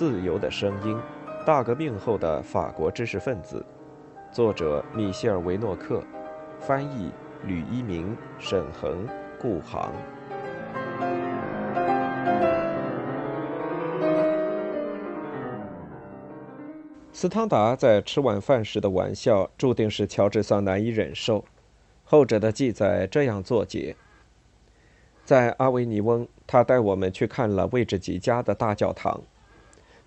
自由的声音》，大革命后的法国知识分子，作者米歇尔·维诺克，翻译吕一鸣、沈恒、顾航。斯汤达在吃晚饭时的玩笑，注定是乔治桑难以忍受。后者的记载这样作结：在阿维尼翁，他带我们去看了位置极佳的大教堂。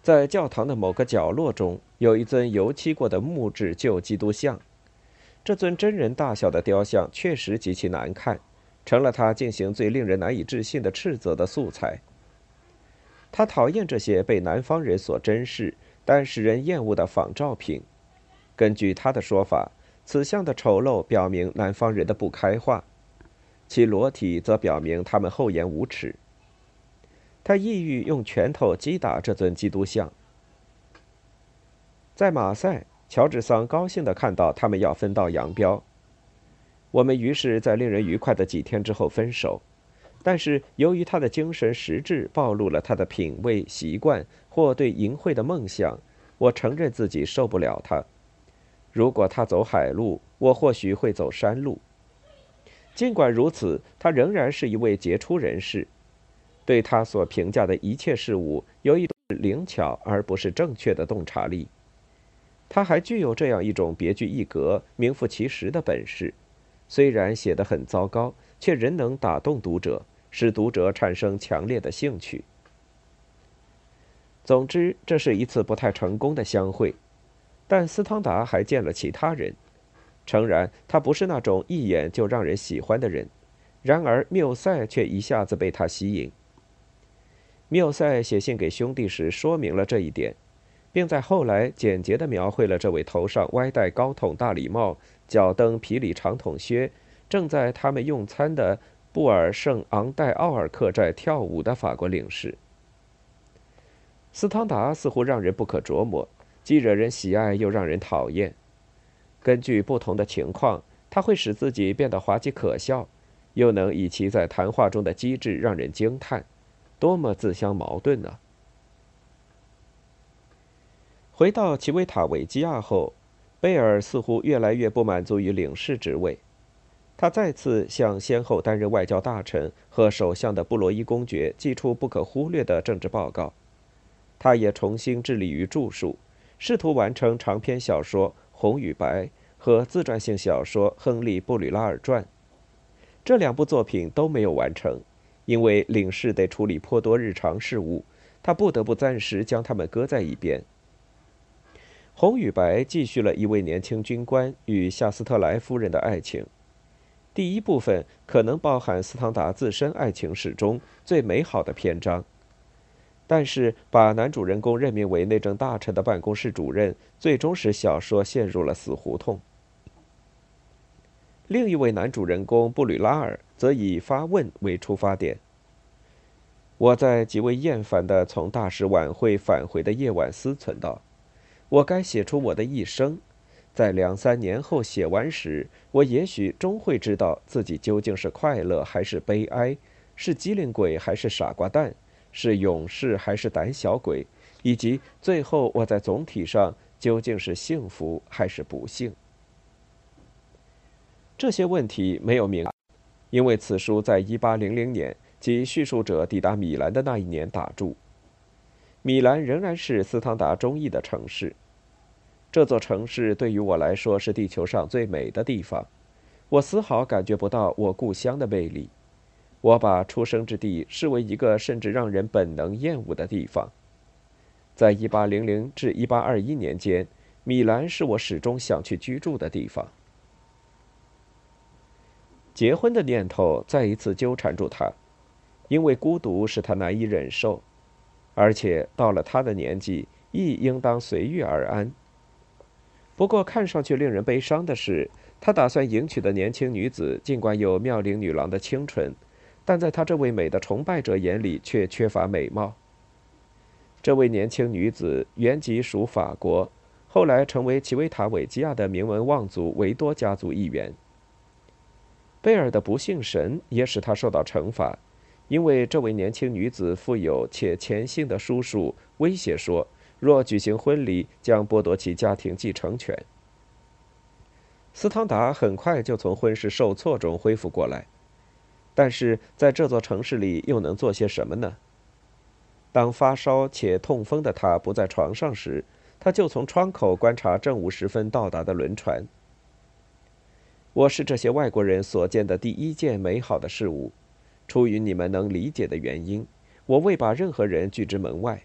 在教堂的某个角落中，有一尊油漆过的木质旧基督像。这尊真人大小的雕像确实极其难看，成了他进行最令人难以置信的斥责的素材。他讨厌这些被南方人所珍视。但使人厌恶的仿照品，根据他的说法，此像的丑陋表明南方人的不开化，其裸体则表明他们厚颜无耻。他意欲用拳头击打这尊基督像。在马赛，乔治桑高兴地看到他们要分道扬镳。我们于是，在令人愉快的几天之后分手。但是，由于他的精神实质暴露了他的品味习惯或对淫秽的梦想，我承认自己受不了他。如果他走海路，我或许会走山路。尽管如此，他仍然是一位杰出人士。对他所评价的一切事物，有一种灵巧而不是正确的洞察力。他还具有这样一种别具一格、名副其实的本事，虽然写得很糟糕，却仍能打动读者。使读者产生强烈的兴趣。总之，这是一次不太成功的相会，但斯汤达还见了其他人。诚然，他不是那种一眼就让人喜欢的人，然而缪塞却一下子被他吸引。缪塞写信给兄弟时说明了这一点，并在后来简洁地描绘了这位头上歪戴高筒大礼帽、脚蹬皮里长筒靴、正在他们用餐的。布尔圣昂代奥尔客栈跳舞的法国领事斯汤达似乎让人不可琢磨，既惹人喜爱又让人讨厌。根据不同的情况，他会使自己变得滑稽可笑，又能以其在谈话中的机智让人惊叹，多么自相矛盾呢？回到奇维塔维基亚后，贝尔似乎越来越不满足于领事职位。他再次向先后担任外交大臣和首相的布罗伊公爵寄出不可忽略的政治报告。他也重新致力于著述，试图完成长篇小说《红与白》和自传性小说《亨利·布吕拉尔传》。这两部作品都没有完成，因为领事得处理颇多日常事务，他不得不暂时将他们搁在一边。《红与白》继续了一位年轻军官与夏斯特莱夫人的爱情。第一部分可能包含斯汤达自身爱情史中最美好的篇章，但是把男主人公任命为内政大臣的办公室主任，最终使小说陷入了死胡同。另一位男主人公布吕拉尔则以发问为出发点。我在极为厌烦的从大使晚会返回的夜晚思忖道：“我该写出我的一生。”在两三年后写完时，我也许终会知道自己究竟是快乐还是悲哀，是机灵鬼还是傻瓜蛋，是勇士还是胆小鬼，以及最后我在总体上究竟是幸福还是不幸。这些问题没有明，因为此书在一八零零年，即叙述者抵达米兰的那一年打住。米兰仍然是斯汤达中意的城市。这座城市对于我来说是地球上最美的地方，我丝毫感觉不到我故乡的魅力。我把出生之地视为一个甚至让人本能厌恶的地方。在1800至1821年间，米兰是我始终想去居住的地方。结婚的念头再一次纠缠住他，因为孤独使他难以忍受，而且到了他的年纪，亦应当随遇而安。不过，看上去令人悲伤的是，他打算迎娶的年轻女子，尽管有妙龄女郎的清纯，但在他这位美的崇拜者眼里却缺乏美貌。这位年轻女子原籍属法国，后来成为奇维塔韦基亚的名门望族维多家族一员。贝尔的不幸神也使他受到惩罚，因为这位年轻女子富有且虔信的叔叔威胁说，若举行婚礼，将剥夺其家庭继承权。斯汤达很快就从婚事受挫中恢复过来，但是在这座城市里又能做些什么呢？当发烧且痛风的他不在床上时，他就从窗口观察正午时分到达的轮船。我是这些外国人所见的第一件美好的事物。出于你们能理解的原因，我未把任何人拒之门外。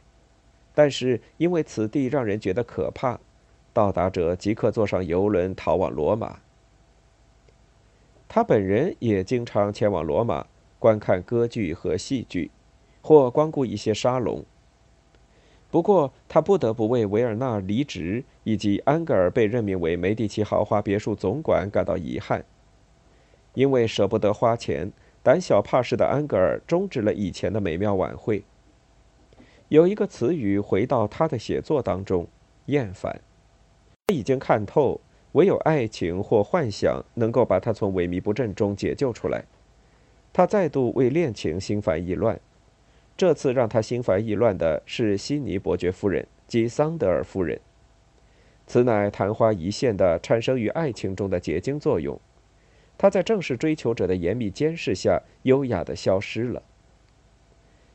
但是因为此地让人觉得可怕，到达者即刻坐上游轮逃往罗马。他本人也经常前往罗马观看歌剧和戏剧，或光顾一些沙龙。不过他不得不为维尔纳离职以及安格尔被任命为梅第奇豪华别墅总管感到遗憾，因为舍不得花钱。胆小怕事的安格尔终止了以前的美妙晚会。有一个词语回到他的写作当中：厌烦。他已经看透，唯有爱情或幻想能够把他从萎靡不振中解救出来。他再度为恋情心烦意乱。这次让他心烦意乱的是悉尼伯爵夫人及桑德尔夫人。此乃昙花一现的产生于爱情中的结晶作用。他在正式追求者的严密监视下，优雅地消失了。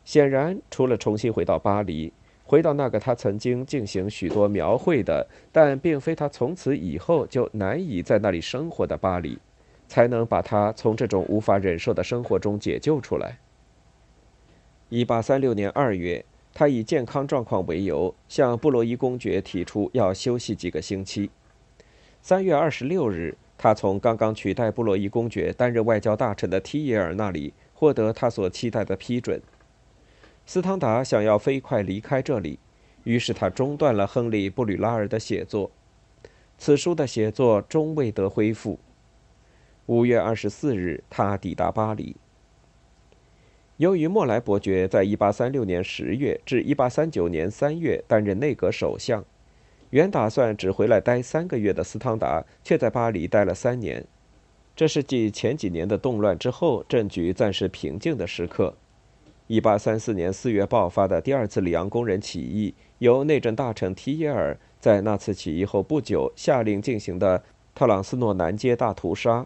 显然，除了重新回到巴黎，回到那个他曾经进行许多描绘的，但并非他从此以后就难以在那里生活的巴黎，才能把他从这种无法忍受的生活中解救出来。一八三六年二月，他以健康状况为由，向布洛伊公爵提出要休息几个星期。三月二十六日。他从刚刚取代布洛伊公爵担任外交大臣的提耶尔那里获得他所期待的批准。斯汤达想要飞快离开这里，于是他中断了亨利·布吕拉尔的写作。此书的写作终未得恢复。五月二十四日，他抵达巴黎。由于莫莱伯爵在一八三六年十月至一八三九年三月担任内阁首相。原打算只回来待三个月的斯汤达，却在巴黎待了三年。这是继前几年的动乱之后，政局暂时平静的时刻。1834年4月爆发的第二次里昂工人起义，由内政大臣提耶尔在那次起义后不久下令进行的特朗斯诺南街大屠杀，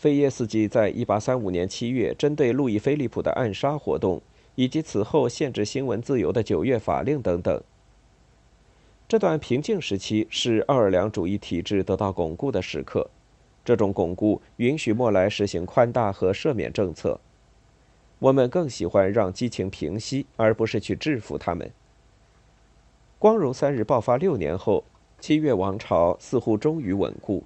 菲耶斯基在1835年7月针对路易菲利普的暗杀活动，以及此后限制新闻自由的九月法令等等。这段平静时期是奥尔良主义体制得到巩固的时刻，这种巩固允许莫莱实行宽大和赦免政策。我们更喜欢让激情平息，而不是去制服他们。光荣三日爆发六年后，七月王朝似乎终于稳固。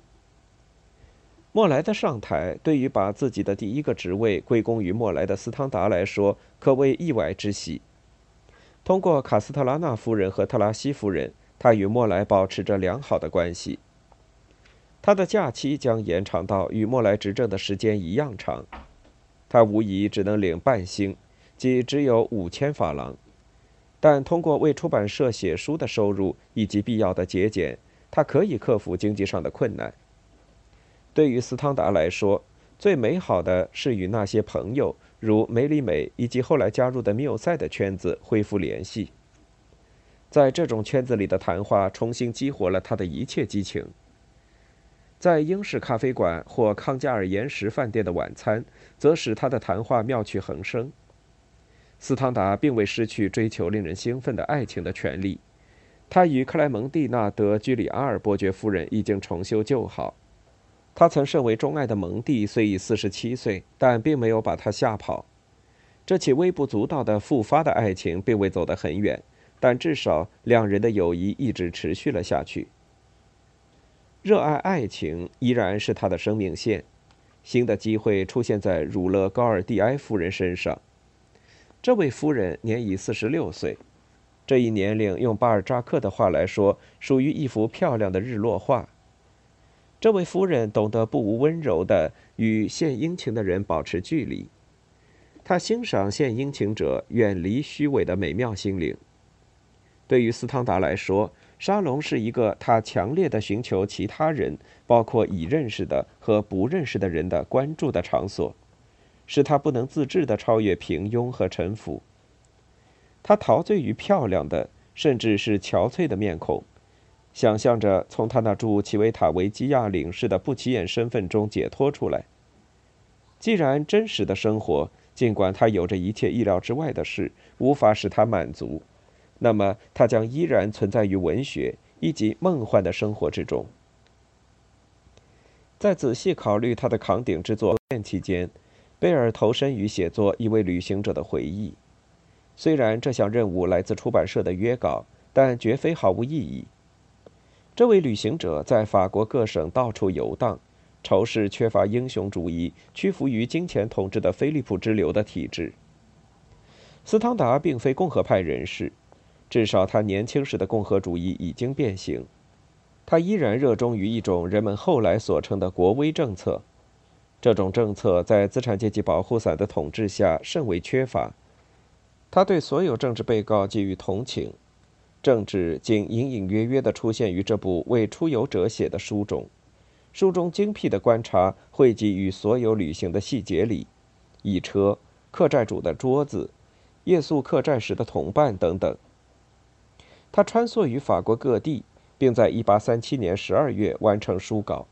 莫莱的上台，对于把自己的第一个职位归功于莫莱的斯汤达来说，可谓意外之喜。通过卡斯特拉纳夫人和特拉西夫人。他与莫莱保持着良好的关系。他的假期将延长到与莫莱执政的时间一样长。他无疑只能领半薪，即只有五千法郎，但通过为出版社写书的收入以及必要的节俭，他可以克服经济上的困难。对于斯汤达来说，最美好的是与那些朋友，如梅里美以及后来加入的缪塞的圈子恢复联系。在这种圈子里的谈话重新激活了他的一切激情。在英式咖啡馆或康加尔岩石饭店的晚餐，则使他的谈话妙趣横生。斯汤达并未失去追求令人兴奋的爱情的权利。他与克莱蒙蒂娜·德居里阿尔伯爵夫人已经重修旧好。他曾甚为钟爱的蒙蒂虽已四十七岁，但并没有把他吓跑。这起微不足道的复发的爱情并未走得很远。但至少两人的友谊一直持续了下去。热爱爱情依然是他的生命线。新的机会出现在儒勒高尔蒂埃夫人身上。这位夫人年已四十六岁，这一年龄用巴尔扎克的话来说，属于一幅漂亮的日落画。这位夫人懂得不无温柔的与献殷勤的人保持距离。她欣赏献殷勤者远离虚伪的美妙心灵。对于斯汤达来说，沙龙是一个他强烈的寻求其他人，包括已认识的和不认识的人的关注的场所。使他不能自制的超越平庸和臣服。他陶醉于漂亮的，甚至是憔悴的面孔，想象着从他那驻奇维塔维基亚领事的不起眼身份中解脱出来。既然真实的生活，尽管他有着一切意料之外的事，无法使他满足，那么他将依然存在于文学以及梦幻的生活之中。在仔细考虑他的扛鼎之作期间，贝尔投身于写作一位旅行者的回忆。虽然这项任务来自出版社的约稿，但绝非毫无意义。这位旅行者在法国各省到处游荡，仇视缺乏英雄主义、屈服于金钱统治的菲利普之流的体制。斯汤达并非共和派人士，至少他年轻时的共和主义已经变形。他依然热衷于一种人们后来所称的国威政策，这种政策在资产阶级保护伞的统治下甚为缺乏。他对所有政治被告给予同情，政治仅隐隐约约地出现于这部为出游者写的书中。书中精辟的观察汇集于所有旅行的细节里：一车、客栈主的桌子、夜宿客栈时的同伴等等。他穿梭于法国各地。并在1837年12月完成书稿。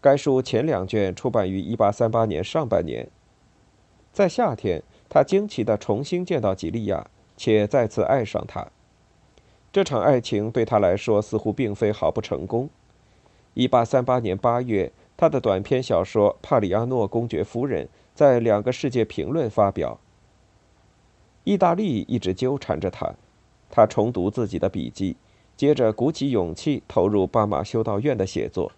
该书前两卷出版于1838年上半年。在夏天，他惊奇地重新见到吉利亚，且再次爱上她。这场爱情对他来说似乎并非毫不成功。1838年8月，他的短篇小说《帕里阿诺公爵夫人》在两个世界评论发表。意大利一直纠缠着他，他重读自己的笔记。接着鼓起勇气投入巴马修道院的写作。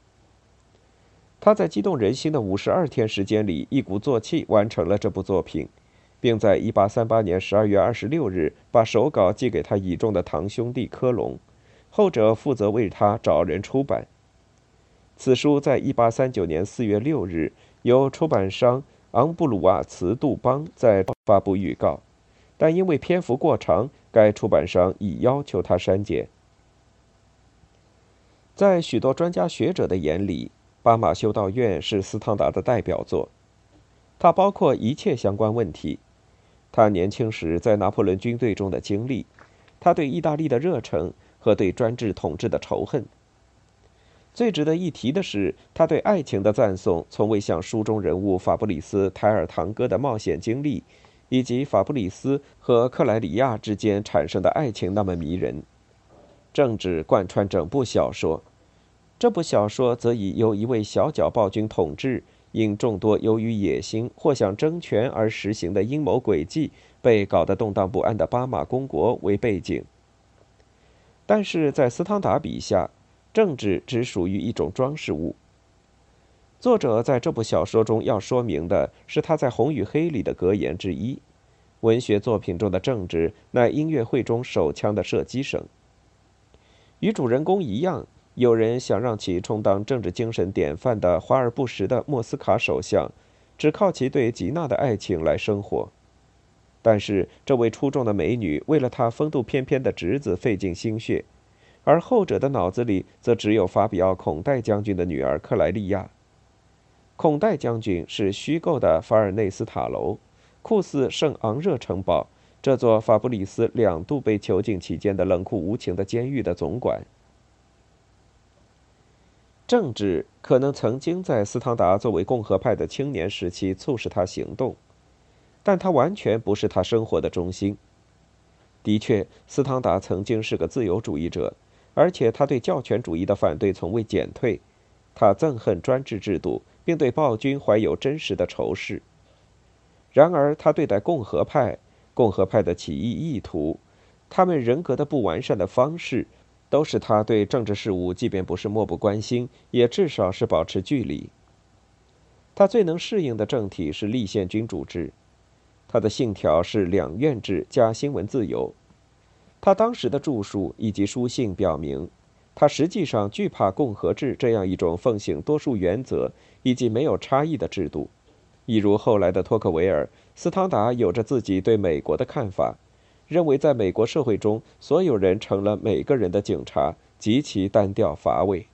他在激动人心的五十二天时间里一鼓作气完成了这部作品，并在一八三八年十二月二十六日把手稿寄给他倚重的堂兄弟科隆，后者负责为他找人出版。此书在一八三九年四月六日由出版商昂布鲁瓦茨杜邦在发布预告，但因为篇幅过长，该出版商已要求他删减。在许多专家学者的眼里，《巴马修道院》是斯汤达的代表作。它包括一切相关问题：他年轻时在拿破仑军队中的经历，他对意大利的热忱和对专制统治的仇恨。最值得一提的是，他对爱情的赞颂从未像书中人物法布里斯·泰尔堂哥的冒险经历，以及法布里斯和克莱里亚之间产生的爱情那么迷人。政治贯穿整部小说，这部小说则以由一位小脚暴君统治、因众多由于野心或想争权而实行的阴谋诡计被搞得动荡不安的巴马公国为背景。但是在斯汤达笔下，政治只属于一种装饰物。作者在这部小说中要说明的是他在《红与黑》里的格言之一：文学作品中的政治乃音乐会中手枪的射击声。与主人公一样，有人想让其充当政治精神典范的华而不实的莫斯卡首相，只靠其对吉娜的爱情来生活。但是，这位出众的美女为了他风度翩翩的侄子费尽心血，而后者的脑子里则只有法比奥孔代将军的女儿克莱利亚。孔代将军是虚构的法尔内斯塔楼，酷似圣昂热城堡。这座法布里斯两度被囚禁期间的冷酷无情的监狱的总管，政治可能曾经在斯汤达作为共和派的青年时期促使他行动，但他完全不是他生活的中心。的确，斯汤达曾经是个自由主义者，而且他对教权主义的反对从未减退。他憎恨专制制度，并对暴君怀有真实的仇视。然而，他对待共和派。共和派的起义意图，他们人格的不完善的方式，都是他对政治事务，即便不是漠不关心，也至少是保持距离。他最能适应的政体是立宪君主制，他的信条是两院制加新闻自由。他当时的著述以及书信表明，他实际上惧怕共和制这样一种奉行多数原则以及没有差异的制度。一如后来的托克维尔，斯汤达有着自己对美国的看法，认为在美国社会中，所有人成了每个人的警察，极其单调乏味。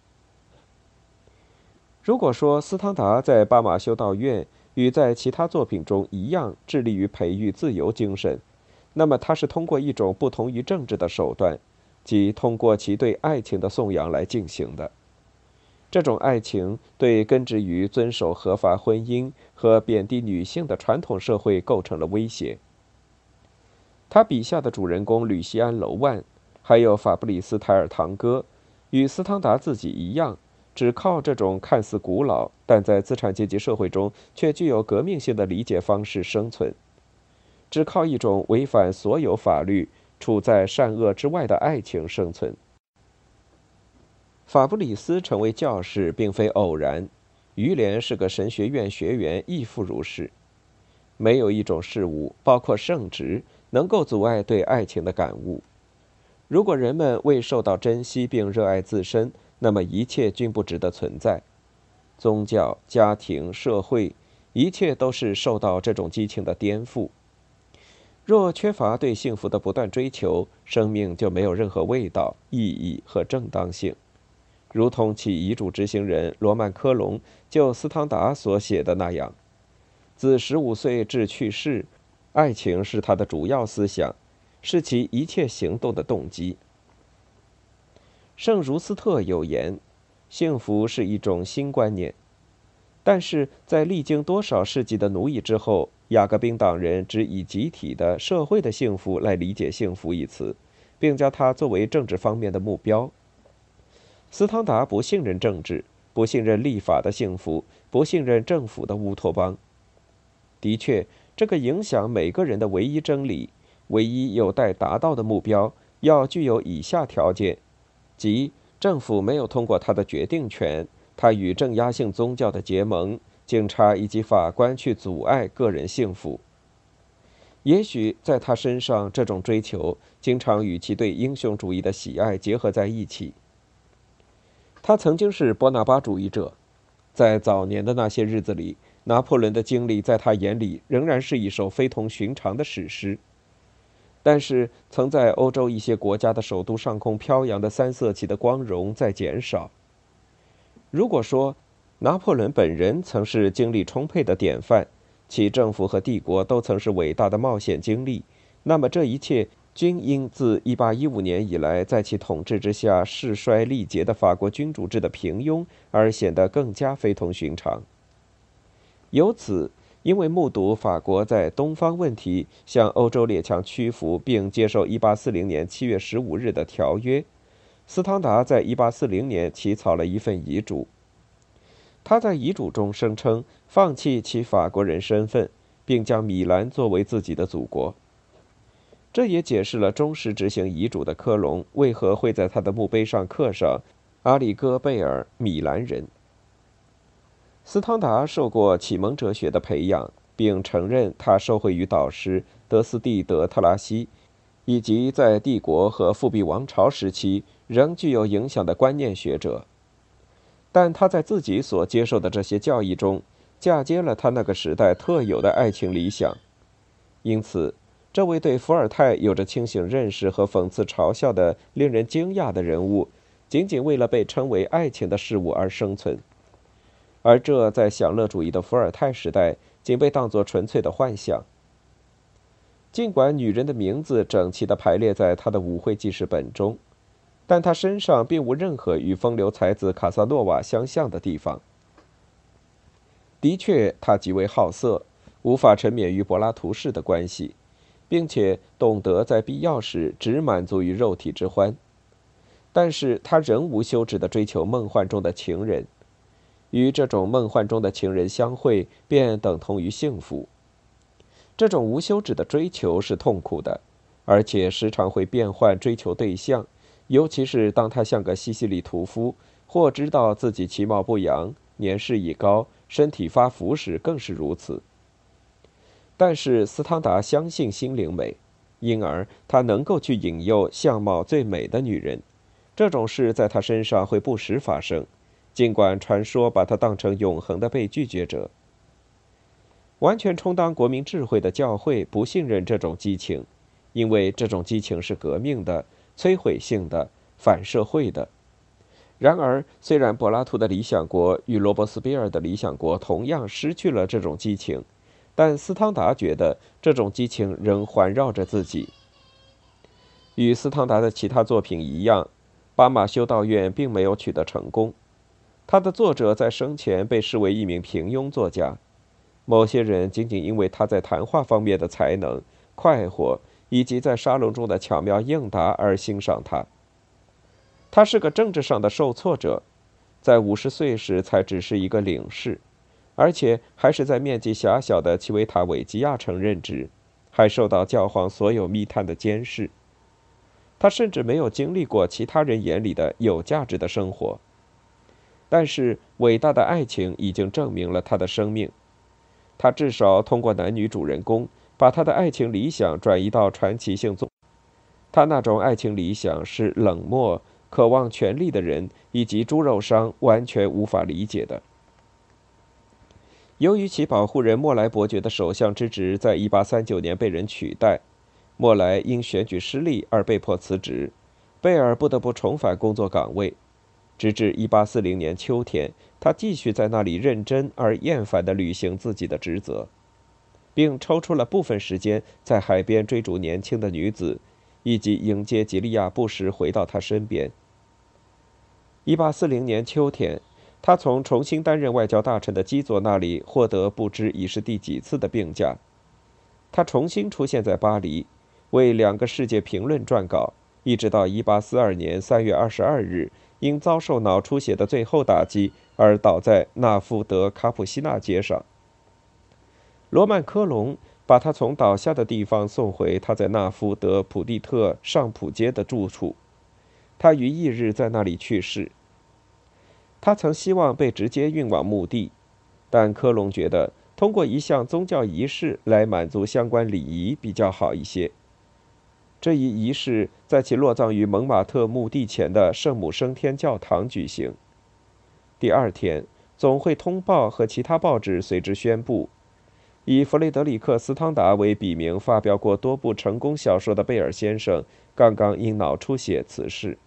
如果说斯汤达在巴马修道院与在其他作品中一样致力于培育自由精神，那么他是通过一种不同于政治的手段，即通过其对爱情的颂扬来进行的。这种爱情对根植于遵守合法婚姻和贬低女性的传统社会构成了威胁。他笔下的主人公吕西安·楼万，还有法布里斯·泰尔堂哥，与斯汤达自己一样，只靠这种看似古老但在资产阶级社会中却具有革命性的理解方式生存，只靠一种违反所有法律、处在善恶之外的爱情生存。法布里斯成为教士并非偶然，于连是个神学院学员亦复如是。没有一种事物，包括圣职，能够阻碍对爱情的感悟。如果人们未受到珍惜并热爱自身，那么一切均不值得存在。宗教、家庭、社会，一切都是受到这种激情的颠覆。若缺乏对幸福的不断追求，生命就没有任何味道、意义和正当性。如同其遗嘱执行人罗曼·科隆就斯汤达所写的那样，自十五岁至去世，爱情是他的主要思想，是其一切行动的动机。圣茹斯特有言：“幸福是一种新观念。”但是在历经多少世纪的奴役之后，雅各宾党人只以集体的社会的幸福来理解“幸福”一词，并将它作为政治方面的目标。斯汤达不信任政治，不信任立法的幸福，不信任政府的乌托邦。的确，这个影响每个人的唯一真理、唯一有待达到的目标，要具有以下条件：即政府没有通过他的决定权，他与镇压性宗教的结盟，警察以及法官去阻碍个人幸福。也许在他身上，这种追求经常与其对英雄主义的喜爱结合在一起。他曾经是波拿巴主义者，在早年的那些日子里，拿破仑的经历在他眼里仍然是一首非同寻常的史诗。但是，曾在欧洲一些国家的首都上空飘扬的三色旗的光荣在减少。如果说拿破仑本人曾是精力充沛的典范，其政府和帝国都曾是伟大的冒险经历，那么这一切。均因自1815年以来在其统治之下势衰力竭的法国君主制的平庸而显得更加非同寻常。由此，因为目睹法国在东方问题向欧洲列强屈服，并接受1840年7月15日的条约，斯汤达在1840年起草了一份遗嘱。他在遗嘱中声称放弃其法国人身份，并将米兰作为自己的祖国。这也解释了忠实执行遗嘱的科隆为何会在他的墓碑上刻上“阿里戈贝尔，米兰人”。斯汤达受过启蒙哲学的培养，并承认他受惠于导师德斯蒂德特拉西，以及在帝国和复辟王朝时期仍具有影响的观念学者。但他在自己所接受的这些教义中，嫁接了他那个时代特有的爱情理想，因此。这位对伏尔泰有着清醒认识和讽刺嘲笑的令人惊讶的人物，仅仅为了被称为爱情的事物而生存，而这在享乐主义的伏尔泰时代，仅被当作纯粹的幻想。尽管女人的名字整齐地排列在他的舞会记事本中，但他身上并无任何与风流才子卡萨诺瓦相像的地方。的确，他极为好色，无法沉湎于柏拉图式的关系。并且懂得在必要时只满足于肉体之欢，但是他仍无休止地追求梦幻中的情人，与这种梦幻中的情人相会，便等同于幸福。这种无休止的追求是痛苦的，而且时常会变换追求对象，尤其是当他像个西西里屠夫，或知道自己其貌不扬、年事已高、身体发福时，更是如此。但是斯汤达相信心灵美，因而他能够去引诱相貌最美的女人。这种事在他身上会不时发生，尽管传说把他当成永恒的被拒绝者。完全充当国民智慧的教会不信任这种激情，因为这种激情是革命的、摧毁性的、反社会的。然而，虽然柏拉图的理想国与罗伯斯庇尔的理想国同样失去了这种激情，但斯汤达觉得这种激情仍环绕着自己。与斯汤达的其他作品一样，《巴马修道院》并没有取得成功。他的作者在生前被视为一名平庸作家，某些人仅仅因为他在谈话方面的才能、快活以及在沙龙中的巧妙应答而欣赏他。他是个政治上的受挫者，在五十岁时才只是一个领事，而且还是在面积狭小的奇维塔韦吉亚城任职，还受到教皇所有密探的监视。他甚至没有经历过其他人眼里的有价值的生活。但是，伟大的爱情已经证明了他的生命。他至少通过男女主人公，把他的爱情理想转移到传奇性作。他那种爱情理想是冷漠。渴望权力的人以及猪肉商完全无法理解的。由于其保护人莫莱伯爵的首相之职在1839年被人取代，莫莱因选举失利而被迫辞职，贝尔不得不重返工作岗位。直至1840年秋天，他继续在那里认真而厌烦地履行自己的职责，并抽出了部分时间在海边追逐年轻的女子，以及迎接吉利亚不时回到他身边。一八四零年秋天，他从重新担任外交大臣的基佐那里获得不知已是第几次的病假。他重新出现在巴黎，为两个世界评论撰稿，一直到一八四二年三月二十二日，因遭受脑出血的最后打击而倒在纳夫德卡普西纳街上。罗曼科隆把他从倒下的地方送回他在纳夫德普蒂特上普街的住处。他于翌日在那里去世。他曾希望被直接运往墓地，但科隆觉得通过一项宗教仪式来满足相关礼仪比较好一些。这一仪式在其落葬于蒙马特墓地前的圣母升天教堂举行。第二天，《总会通报》和其他报纸随之宣布，以弗雷德里克·斯汤达为笔名发表过多部成功小说的贝尔先生刚刚因脑出血辞世。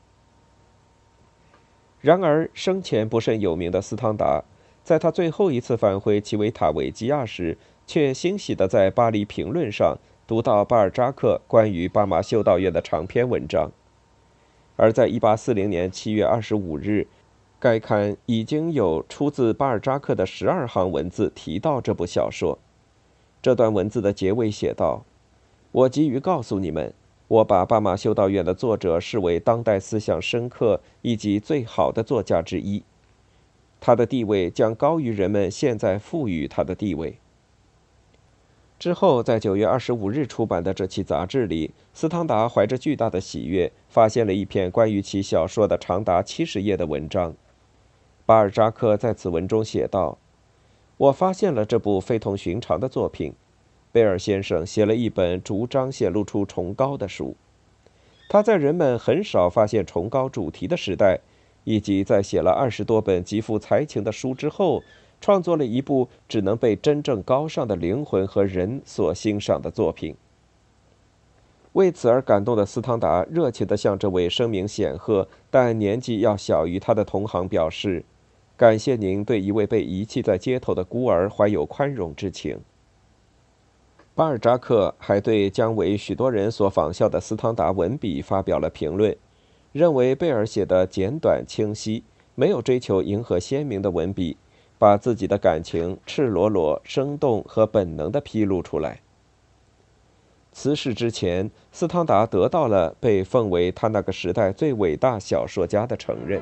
然而，生前不甚有名的斯汤达，在他最后一次返回奇维塔维吉亚时，却欣喜地在《巴黎评论》上读到巴尔扎克关于巴马修道院的长篇文章。而在1840年7月25日，该刊已经有出自巴尔扎克的十二行文字提到这部小说。这段文字的结尾写道：“我急于告诉你们。”我把巴马修道院的作者视为当代思想深刻以及最好的作家之一，他的地位将高于人们现在赋予他的地位。之后，在九月二十五日出版的这期杂志里，斯汤达怀着巨大的喜悦，发现了一篇关于其小说的长达七十页的文章。巴尔扎克在此文中写道：“我发现了这部非同寻常的作品。”贝尔先生写了一本逐章显露出崇高的书。他在人们很少发现崇高主题的时代，以及在写了二十多本极富才情的书之后，创作了一部只能被真正高尚的灵魂和人所欣赏的作品。为此而感动的斯汤达热情地向这位声名显赫但年纪要小于他的同行表示：“感谢您对一位被遗弃在街头的孤儿怀有宽容之情。”巴尔扎克还对将为许多人所仿效的斯汤达文笔发表了评论，认为贝尔写的简短清晰，没有追求迎合鲜明的文笔，把自己的感情赤裸裸、生动和本能地披露出来。辞世之前，斯汤达得到了被奉为他那个时代最伟大小说家的承认。